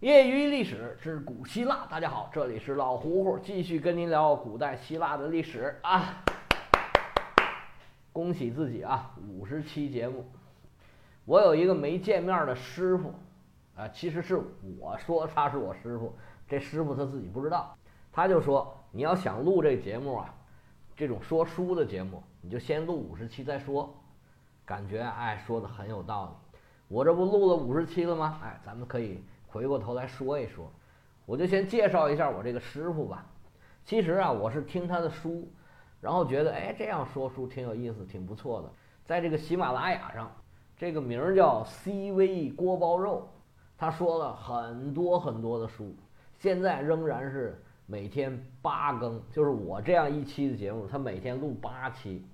业余历史之古希腊，大家好，这里是老胡胡，继续跟您聊古代希腊的历史啊！恭喜自己啊，五十期节目。我有一个没见面的师傅啊，其实是我说他是我师傅，这师傅他自己不知道，他就说你要想录这节目啊，这种说书的节目，你就先录五十期再说。感觉哎，说的很有道理。我这不录了五十期了吗？哎，咱们可以。回过头来说一说，我就先介绍一下我这个师傅吧。其实啊，我是听他的书，然后觉得哎，这样说书挺有意思，挺不错的。在这个喜马拉雅上，这个名儿叫 CV 锅包肉，他说了很多很多的书，现在仍然是每天八更，就是我这样一期的节目，他每天录八期，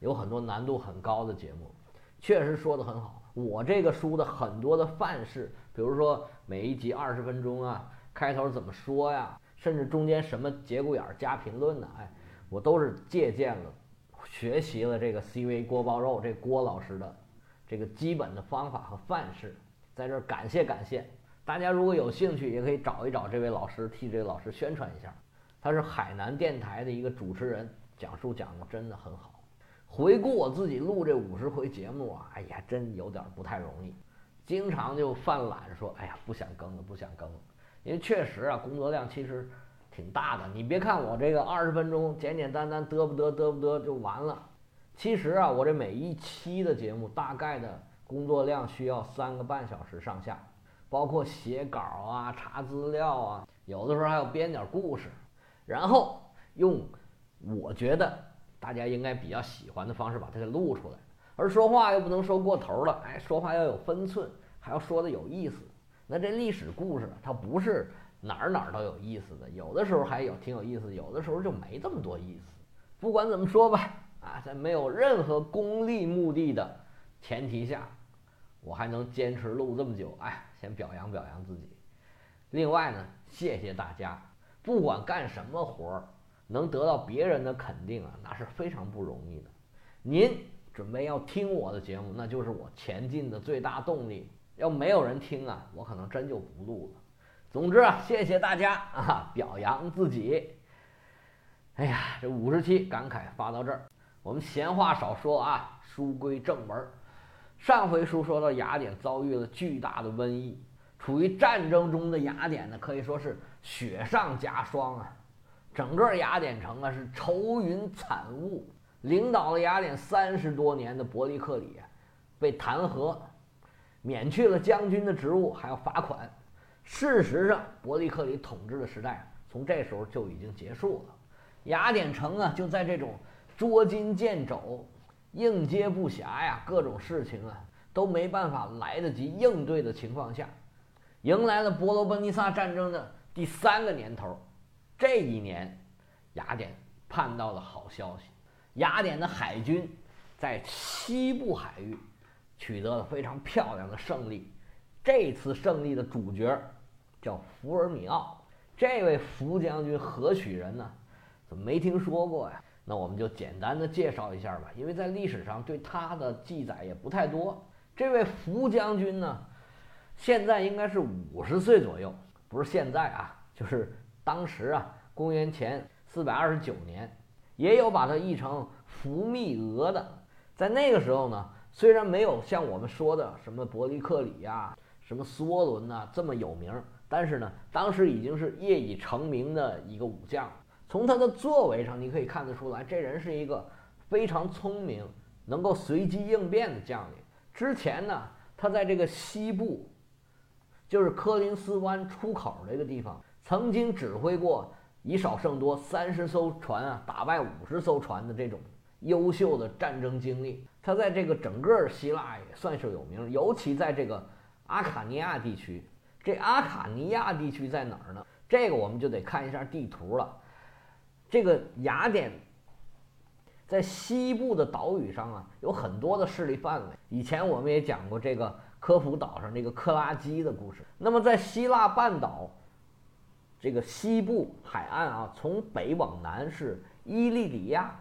有很多难度很高的节目，确实说的很好。我这个书的很多的范式，比如说每一集二十分钟啊，开头怎么说呀，甚至中间什么节骨眼儿加评论呢？哎，我都是借鉴了、学习了这个 CV 锅包肉这郭老师的这个基本的方法和范式，在这儿感谢感谢大家。如果有兴趣，也可以找一找这位老师，替这位老师宣传一下。他是海南电台的一个主持人，讲述讲的真的很好。回顾我自己录这五十回节目啊，哎呀，真有点不太容易，经常就犯懒，说哎呀不想更了，不想更了。因为确实啊，工作量其实挺大的。你别看我这个二十分钟简简单单嘚不嘚嘚不嘚就完了，其实啊，我这每一期的节目大概的工作量需要三个半小时上下，包括写稿啊、查资料啊，有的时候还要编点故事，然后用我觉得。大家应该比较喜欢的方式把它给录出来，而说话又不能说过头了，哎，说话要有分寸，还要说的有意思。那这历史故事它不是哪儿哪儿都有意思的，有的时候还有挺有意思，有的时候就没这么多意思。不管怎么说吧，啊，在没有任何功利目的的前提下，我还能坚持录这么久，哎，先表扬表扬自己。另外呢，谢谢大家，不管干什么活儿。能得到别人的肯定啊，那是非常不容易的。您准备要听我的节目，那就是我前进的最大动力。要没有人听啊，我可能真就不录了。总之啊，谢谢大家啊，表扬自己。哎呀，这五十期感慨发到这儿，我们闲话少说啊，书归正文。上回书说到雅典遭遇了巨大的瘟疫，处于战争中的雅典呢，可以说是雪上加霜啊。整个雅典城啊是愁云惨雾，领导了雅典三十多年的伯利克里被弹劾，免去了将军的职务，还要罚款。事实上，伯利克里统治的时代从这时候就已经结束了。雅典城啊就在这种捉襟见肘、应接不暇呀，各种事情啊都没办法来得及应对的情况下，迎来了伯罗奔尼撒战争的第三个年头。这一年，雅典盼到了好消息。雅典的海军在西部海域取得了非常漂亮的胜利。这次胜利的主角叫福尔米奥。这位福将军何许人呢？怎么没听说过呀？那我们就简单的介绍一下吧，因为在历史上对他的记载也不太多。这位福将军呢，现在应该是五十岁左右，不是现在啊，就是。当时啊，公元前四百二十九年，也有把它译成福密俄的。在那个时候呢，虽然没有像我们说的什么伯利克里呀、什么梭伦呐这么有名，但是呢，当时已经是业已成名的一个武将。从他的作为上，你可以看得出来，这人是一个非常聪明、能够随机应变的将领。之前呢，他在这个西部，就是科林斯湾出口这个地方。曾经指挥过以少胜多三十艘船啊，打败五十艘船的这种优秀的战争经历，他在这个整个希腊也算是有名，尤其在这个阿卡尼亚地区。这阿卡尼亚地区在哪儿呢？这个我们就得看一下地图了。这个雅典在西部的岛屿上啊，有很多的势力范围。以前我们也讲过这个科孚岛上这个克拉基的故事。那么在希腊半岛。这个西部海岸啊，从北往南是伊利里亚，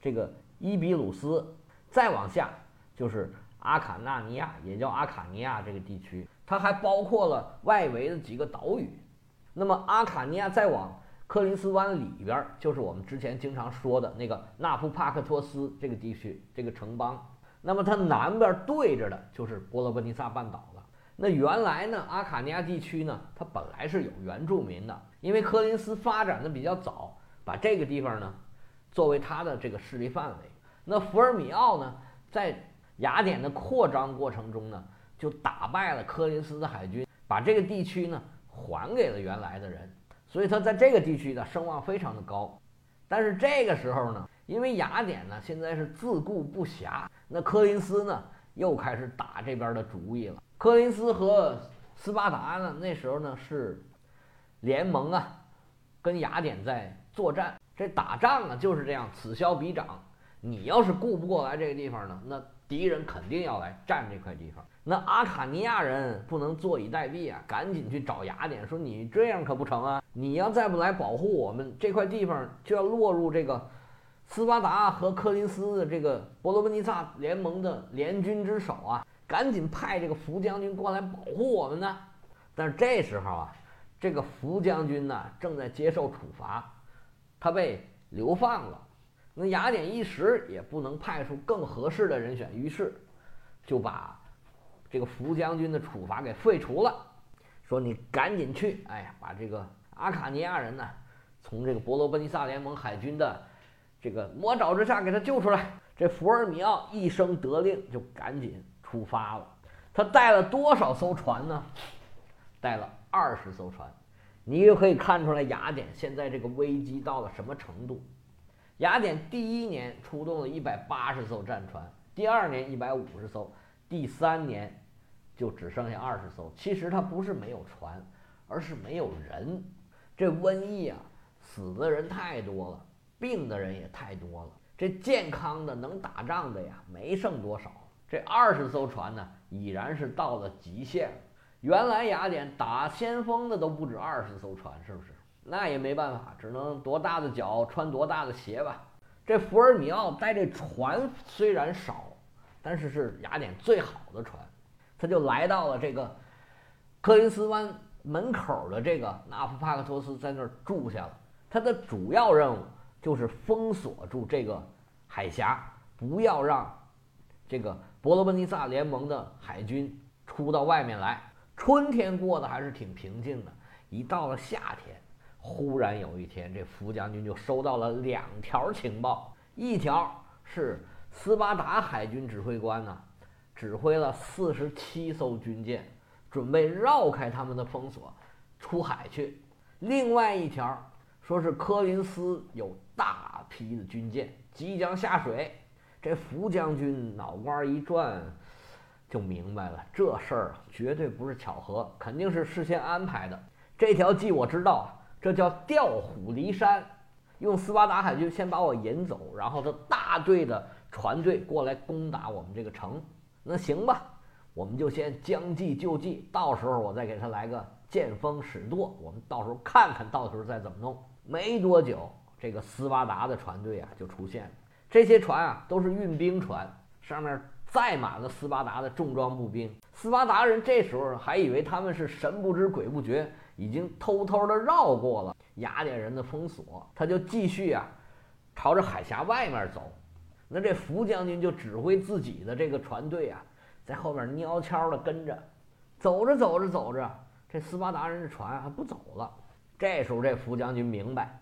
这个伊比鲁斯，再往下就是阿卡纳尼亚，也叫阿卡尼亚这个地区。它还包括了外围的几个岛屿。那么阿卡尼亚再往科林斯湾里边，就是我们之前经常说的那个纳夫帕克托斯这个地区，这个城邦。那么它南边对着的就是波罗奔尼撒半岛。那原来呢，阿卡尼亚地区呢，它本来是有原住民的，因为科林斯发展的比较早，把这个地方呢作为他的这个势力范围。那福尔米奥呢，在雅典的扩张过程中呢，就打败了科林斯的海军，把这个地区呢还给了原来的人，所以他在这个地区的声望非常的高。但是这个时候呢，因为雅典呢现在是自顾不暇，那科林斯呢又开始打这边的主意了。科林斯和斯巴达呢那时候呢是联盟啊，跟雅典在作战。这打仗啊就是这样，此消彼长。你要是顾不过来这个地方呢，那敌人肯定要来占这块地方。那阿卡尼亚人不能坐以待毙啊，赶紧去找雅典，说你这样可不成啊！你要再不来保护我们这块地方，就要落入这个斯巴达和科林斯这个伯罗奔尼撒联盟的联军之手啊！赶紧派这个福将军过来保护我们呢。但是这时候啊，这个福将军呢正在接受处罚，他被流放了。那雅典一时也不能派出更合适的人选，于是就把这个福将军的处罚给废除了，说你赶紧去，哎呀，把这个阿卡尼亚人呢从这个伯罗奔尼撒联盟海军的这个魔爪之下给他救出来。这福尔米奥一声得令，就赶紧出发了。他带了多少艘船呢？带了二十艘船。你也可以看出来雅典现在这个危机到了什么程度。雅典第一年出动了一百八十艘战船，第二年一百五十艘，第三年就只剩下二十艘。其实它不是没有船，而是没有人。这瘟疫啊，死的人太多了，病的人也太多了。这健康的能打仗的呀，没剩多少。这二十艘船呢，已然是到了极限了。原来雅典打先锋的都不止二十艘船，是不是？那也没办法，只能多大的脚穿多大的鞋吧。这福尔米奥带这船虽然少，但是是雅典最好的船，他就来到了这个科林斯湾门口的这个纳夫帕克托斯，在那儿住下了。他的主要任务就是封锁住这个海峡，不要让这个伯罗奔尼撒联盟的海军出到外面来。春天过得还是挺平静的，一到了夏天。忽然有一天，这福将军就收到了两条情报，一条是斯巴达海军指挥官呢，指挥了四十七艘军舰，准备绕开他们的封锁，出海去；另外一条说是科林斯有大批的军舰即将下水。这福将军脑瓜一转，就明白了，这事儿绝对不是巧合，肯定是事先安排的。这条计我知道。这叫调虎离山，用斯巴达海军先把我引走，然后他大队的船队过来攻打我们这个城。那行吧，我们就先将计就计，到时候我再给他来个见风使舵，我们到时候看看到时候再怎么弄。没多久，这个斯巴达的船队啊就出现了。这些船啊都是运兵船，上面载满了斯巴达的重装步兵。斯巴达人这时候还以为他们是神不知鬼不觉。已经偷偷的绕过了雅典人的封锁，他就继续啊，朝着海峡外面走。那这福将军就指挥自己的这个船队啊，在后面悄悄的跟着。走着走着走着，这斯巴达人的船还不走了。这时候这福将军明白，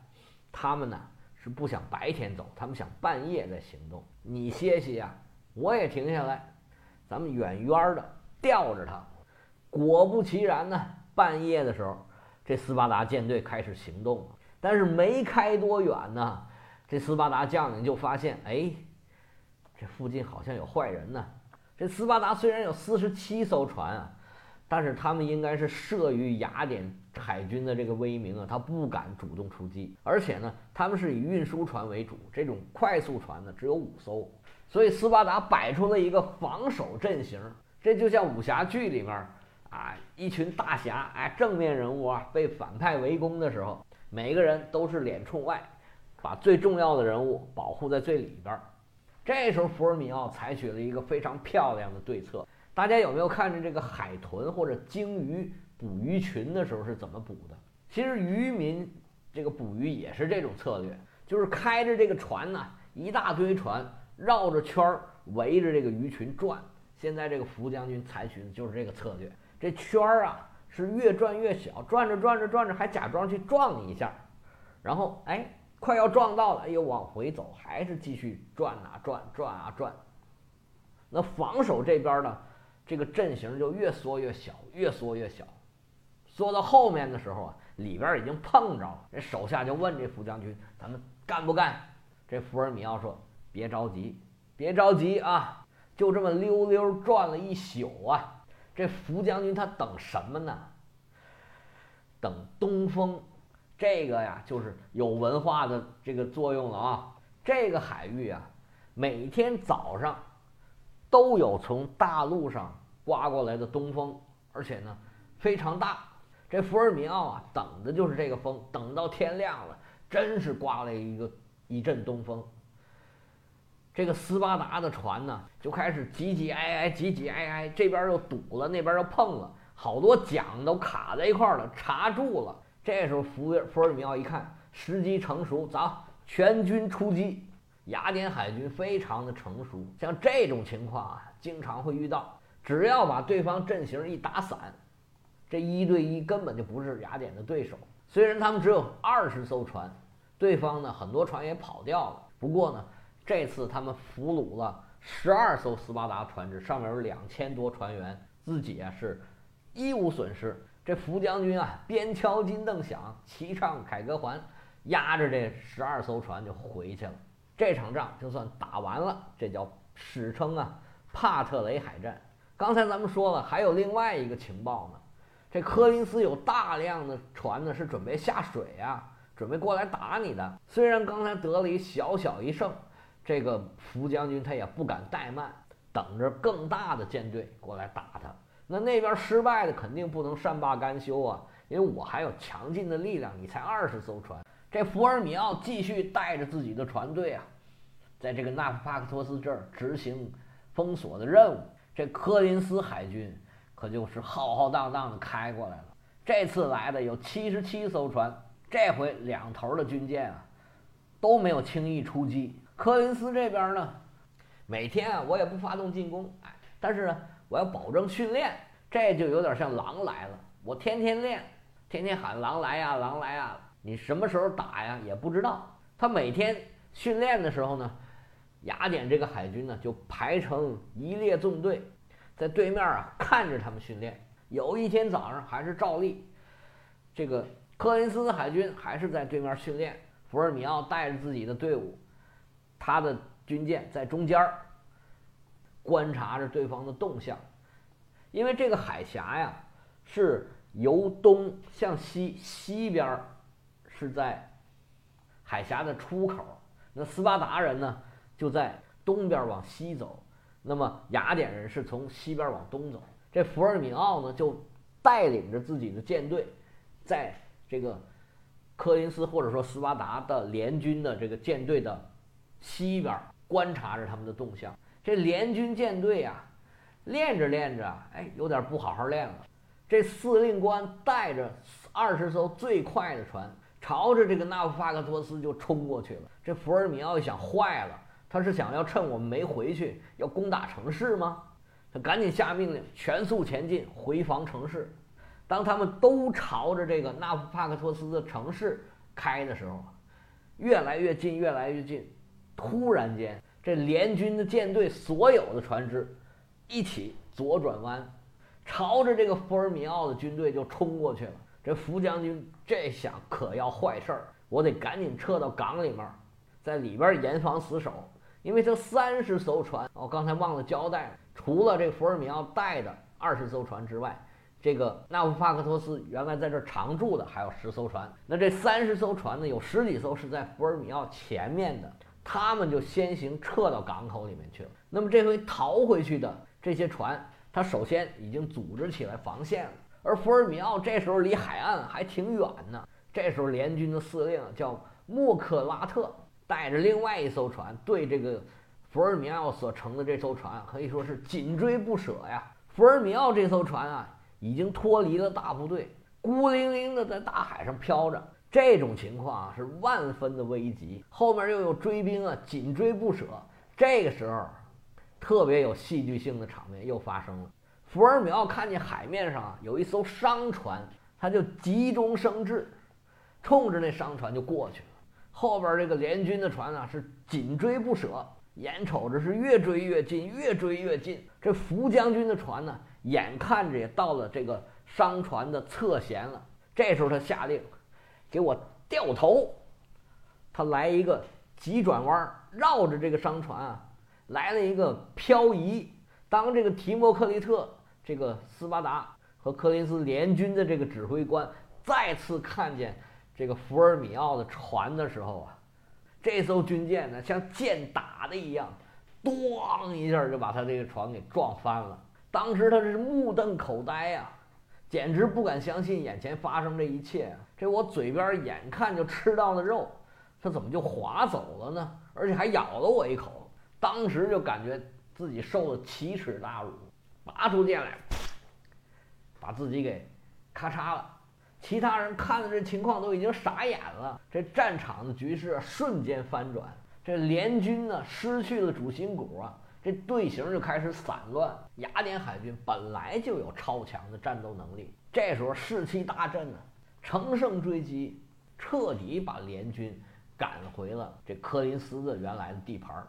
他们呢是不想白天走，他们想半夜再行动。你歇息呀，我也停下来，咱们远远的吊着他。果不其然呢。半夜的时候，这斯巴达舰队开始行动了。但是没开多远呢，这斯巴达将领就发现，哎，这附近好像有坏人呢。这斯巴达虽然有四十七艘船啊，但是他们应该是慑于雅典海军的这个威名啊，他不敢主动出击。而且呢，他们是以运输船为主，这种快速船呢只有五艘，所以斯巴达摆出了一个防守阵型，这就像武侠剧里面。啊，一群大侠，哎，正面人物啊，被反派围攻的时候，每个人都是脸冲外，把最重要的人物保护在最里边。这时候，福尔米奥采取了一个非常漂亮的对策，大家有没有看着这个海豚或者鲸鱼捕鱼群的时候是怎么捕的？其实渔民这个捕鱼也是这种策略，就是开着这个船呢，一大堆船绕着圈儿围着这个鱼群转。现在这个福将军采取的就是这个策略，这圈儿啊是越转越小，转着转着转着还假装去撞一下，然后哎快要撞到了，又往回走，还是继续转啊转转啊转。那防守这边呢，这个阵型就越缩越小，越缩越小，缩到后面的时候啊，里边已经碰着了。这手下就问这福将军：“咱们干不干？”这福尔米奥说：“别着急，别着急啊。”就这么溜溜转了一宿啊！这福将军他等什么呢？等东风。这个呀，就是有文化的这个作用了啊！这个海域啊，每天早上都有从大陆上刮过来的东风，而且呢非常大。这福尔米奥啊，等的就是这个风，等到天亮了，真是刮了一个一阵东风。这个斯巴达的船呢，就开始挤挤挨挨，挤挤挨挨，这边又堵了，那边又碰了，好多桨都卡在一块了，插住了。这时候福福尔米奥一看时机成熟，走，全军出击。雅典海军非常的成熟，像这种情况啊，经常会遇到。只要把对方阵型一打散，这一对一根本就不是雅典的对手。虽然他们只有二十艘船，对方呢很多船也跑掉了，不过呢。这次他们俘虏了十二艘斯巴达船只，上面有两千多船员，自己啊是一无损失。这福将军啊，边敲金凳响，齐唱凯歌还，压着这十二艘船就回去了。这场仗就算打完了，这叫史称啊帕特雷海战。刚才咱们说了，还有另外一个情报呢，这科林斯有大量的船呢，是准备下水啊，准备过来打你的。虽然刚才得了一小小一胜。这个福将军他也不敢怠慢，等着更大的舰队过来打他。那那边失败的肯定不能善罢甘休啊，因为我还有强劲的力量。你才二十艘船，这福尔米奥继续带着自己的船队啊，在这个纳夫帕克托斯这儿执行封锁的任务。这科林斯海军可就是浩浩荡荡的开过来了。这次来的有七十七艘船，这回两头的军舰啊都没有轻易出击。科林斯这边呢，每天啊，我也不发动进攻，哎，但是呢，我要保证训练，这就有点像狼来了，我天天练，天天喊狼来呀，狼来呀，你什么时候打呀也不知道。他每天训练的时候呢，雅典这个海军呢就排成一列纵队，在对面啊看着他们训练。有一天早上还是照例，这个科林斯海军还是在对面训练，福尔米奥带着自己的队伍。他的军舰在中间儿观察着对方的动向，因为这个海峡呀是由东向西，西边是在海峡的出口，那斯巴达人呢就在东边往西走，那么雅典人是从西边往东走。这福尔米奥呢就带领着自己的舰队，在这个科林斯或者说斯巴达的联军的这个舰队的。西边观察着他们的动向，这联军舰队啊，练着练着，哎，有点不好好练了。这司令官带着二十艘最快的船，朝着这个纳夫法克托斯就冲过去了。这福尔米奥一想，坏了，他是想要趁我们没回去，要攻打城市吗？他赶紧下命令，全速前进，回防城市。当他们都朝着这个纳夫帕克托斯的城市开的时候，越来越近，越来越近。突然间，这联军的舰队所有的船只一起左转弯，朝着这个福尔米奥的军队就冲过去了。这福将军这下可要坏事儿，我得赶紧撤到港里面，在里边严防死守。因为这三十艘船，我刚才忘了交代，除了这福尔米奥带的二十艘船之外，这个纳夫帕克托斯原来在这常驻的还有十艘船。那这三十艘船呢，有十几艘是在福尔米奥前面的。他们就先行撤到港口里面去了。那么这回逃回去的这些船，他首先已经组织起来防线了。而福尔米奥这时候离海岸还挺远呢。这时候联军的司令叫莫克拉特，带着另外一艘船对这个福尔米奥所乘的这艘船可以说是紧追不舍呀。福尔米奥这艘船啊，已经脱离了大部队，孤零零的在大海上飘着。这种情况啊，是万分的危急。后面又有追兵啊，紧追不舍。这个时候，特别有戏剧性的场面又发生了。福尔米奥看见海面上有一艘商船，他就急中生智，冲着那商船就过去了。后边这个联军的船啊，是紧追不舍，眼瞅着是越追越近，越追越近。这福将军的船呢，眼看着也到了这个商船的侧舷了。这时候他下令。给我掉头，他来一个急转弯，绕着这个商船啊，来了一个漂移。当这个提莫克利特、这个斯巴达和柯林斯联军的这个指挥官再次看见这个福尔米奥的船的时候啊，这艘军舰呢像箭打的一样，咣一下就把他这个船给撞翻了。当时他是目瞪口呆呀。简直不敢相信眼前发生这一切！这我嘴边眼看就吃到的肉，它怎么就划走了呢？而且还咬了我一口。当时就感觉自己受了奇耻大辱，拔出剑来，把自己给咔嚓了。其他人看的这情况都已经傻眼了。这战场的局势瞬间翻转，这联军呢失去了主心骨啊。这队形就开始散乱。雅典海军本来就有超强的战斗能力，这时候士气大振呢，乘胜追击，彻底把联军赶回了这科林斯的原来的地盘。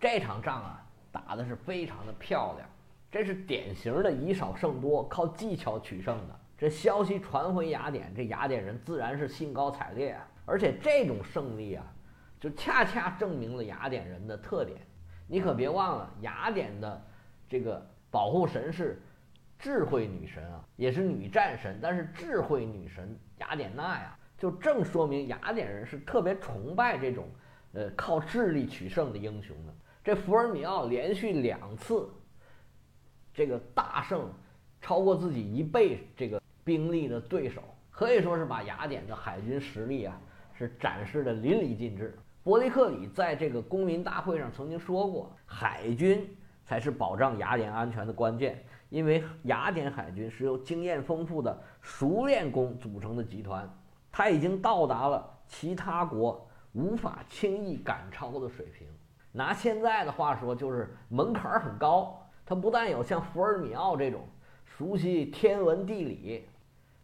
这场仗啊，打的是非常的漂亮，这是典型的以少胜多，靠技巧取胜的。这消息传回雅典，这雅典人自然是兴高采烈啊。而且这种胜利啊，就恰恰证明了雅典人的特点。你可别忘了，雅典的这个保护神是智慧女神啊，也是女战神。但是智慧女神雅典娜呀，就正说明雅典人是特别崇拜这种呃靠智力取胜的英雄的。这福尔米奥连续两次这个大胜，超过自己一倍这个兵力的对手，可以说是把雅典的海军实力啊是展示的淋漓尽致。伯利克里在这个公民大会上曾经说过：“海军才是保障雅典安全的关键，因为雅典海军是由经验丰富的熟练工组成的集团，它已经到达了其他国无法轻易赶超的水平。拿现在的话说，就是门槛很高。它不但有像福尔米奥这种熟悉天文地理、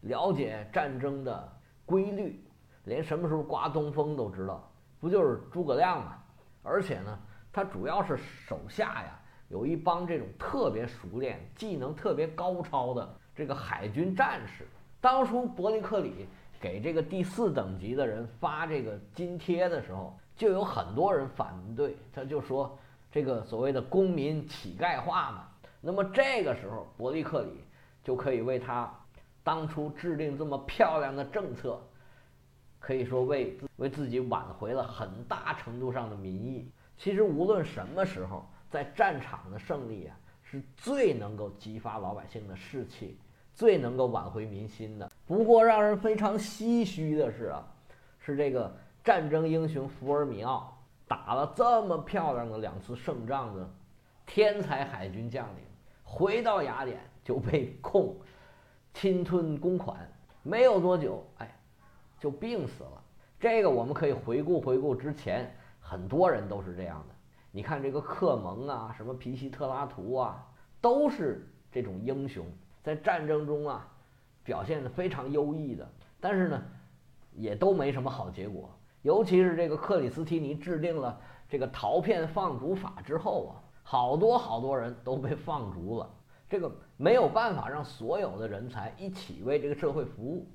了解战争的规律，连什么时候刮东风都知道。”不就是诸葛亮吗？而且呢，他主要是手下呀有一帮这种特别熟练、技能特别高超的这个海军战士。当初伯利克里给这个第四等级的人发这个津贴的时候，就有很多人反对，他就说这个所谓的公民乞丐化嘛。那么这个时候，伯利克里就可以为他当初制定这么漂亮的政策。可以说为为自己挽回了很大程度上的民意。其实无论什么时候，在战场的胜利啊，是最能够激发老百姓的士气，最能够挽回民心的。不过让人非常唏嘘的是啊，是这个战争英雄福尔米奥打了这么漂亮的两次胜仗的天才海军将领，回到雅典就被控侵吞公款，没有多久，哎。就病死了。这个我们可以回顾回顾之前，很多人都是这样的。你看这个克蒙啊，什么皮西特拉图啊，都是这种英雄，在战争中啊表现的非常优异的。但是呢，也都没什么好结果。尤其是这个克里斯提尼制定了这个陶片放逐法之后啊，好多好多人都被放逐了。这个没有办法让所有的人才一起为这个社会服务。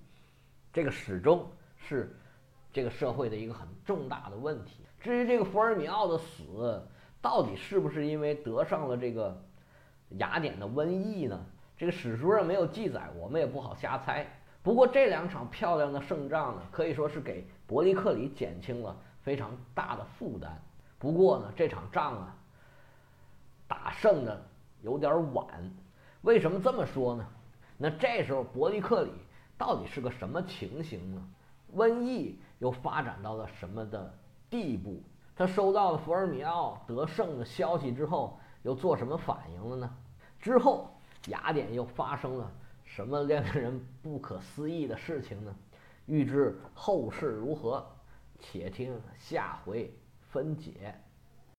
这个始终是这个社会的一个很重大的问题。至于这个福尔米奥的死到底是不是因为得上了这个雅典的瘟疫呢？这个史书上没有记载，我们也不好瞎猜。不过这两场漂亮的胜仗呢，可以说是给伯利克里减轻了非常大的负担。不过呢，这场仗啊，打胜的有点晚。为什么这么说呢？那这时候伯利克里。到底是个什么情形呢？瘟疫又发展到了什么的地步？他收到了福尔米奥得胜的消息之后，又做什么反应了呢？之后雅典又发生了什么令人不可思议的事情呢？欲知后事如何，且听下回分解。